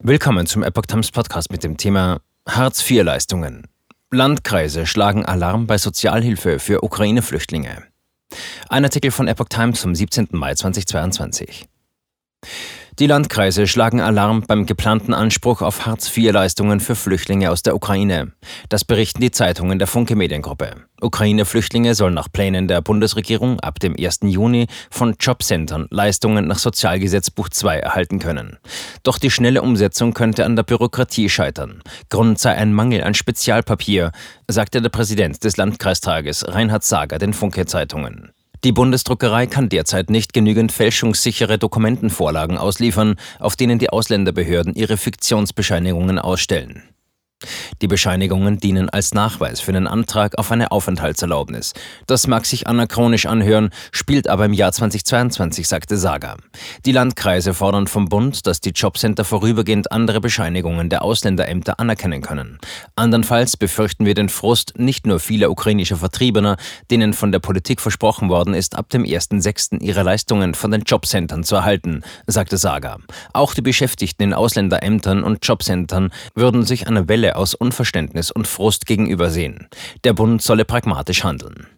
Willkommen zum Epoch Times Podcast mit dem Thema Hartz-IV-Leistungen. Landkreise schlagen Alarm bei Sozialhilfe für Ukraine-Flüchtlinge. Ein Artikel von Epoch Times vom 17. Mai 2022. Die Landkreise schlagen Alarm beim geplanten Anspruch auf Hartz-IV-Leistungen für Flüchtlinge aus der Ukraine. Das berichten die Zeitungen der Funke Mediengruppe. Ukraine-Flüchtlinge sollen nach Plänen der Bundesregierung ab dem 1. Juni von Jobcentern Leistungen nach Sozialgesetzbuch 2 erhalten können. Doch die schnelle Umsetzung könnte an der Bürokratie scheitern. Grund sei ein Mangel an Spezialpapier, sagte der Präsident des Landkreistages Reinhard Sager den Funke-Zeitungen. Die Bundesdruckerei kann derzeit nicht genügend fälschungssichere Dokumentenvorlagen ausliefern, auf denen die Ausländerbehörden ihre Fiktionsbescheinigungen ausstellen. Die Bescheinigungen dienen als Nachweis für den Antrag auf eine Aufenthaltserlaubnis. Das mag sich anachronisch anhören, spielt aber im Jahr 2022, sagte Saga. Die Landkreise fordern vom Bund, dass die Jobcenter vorübergehend andere Bescheinigungen der Ausländerämter anerkennen können. Andernfalls befürchten wir den Frust nicht nur vieler ukrainischer Vertriebener, denen von der Politik versprochen worden ist, ab dem 1.6. ihre Leistungen von den Jobcentern zu erhalten, sagte Saga. Auch die Beschäftigten in Ausländerämtern und Jobcentern würden sich einer Welle aus Unverständnis und Frust gegenübersehen. Der Bund solle pragmatisch handeln.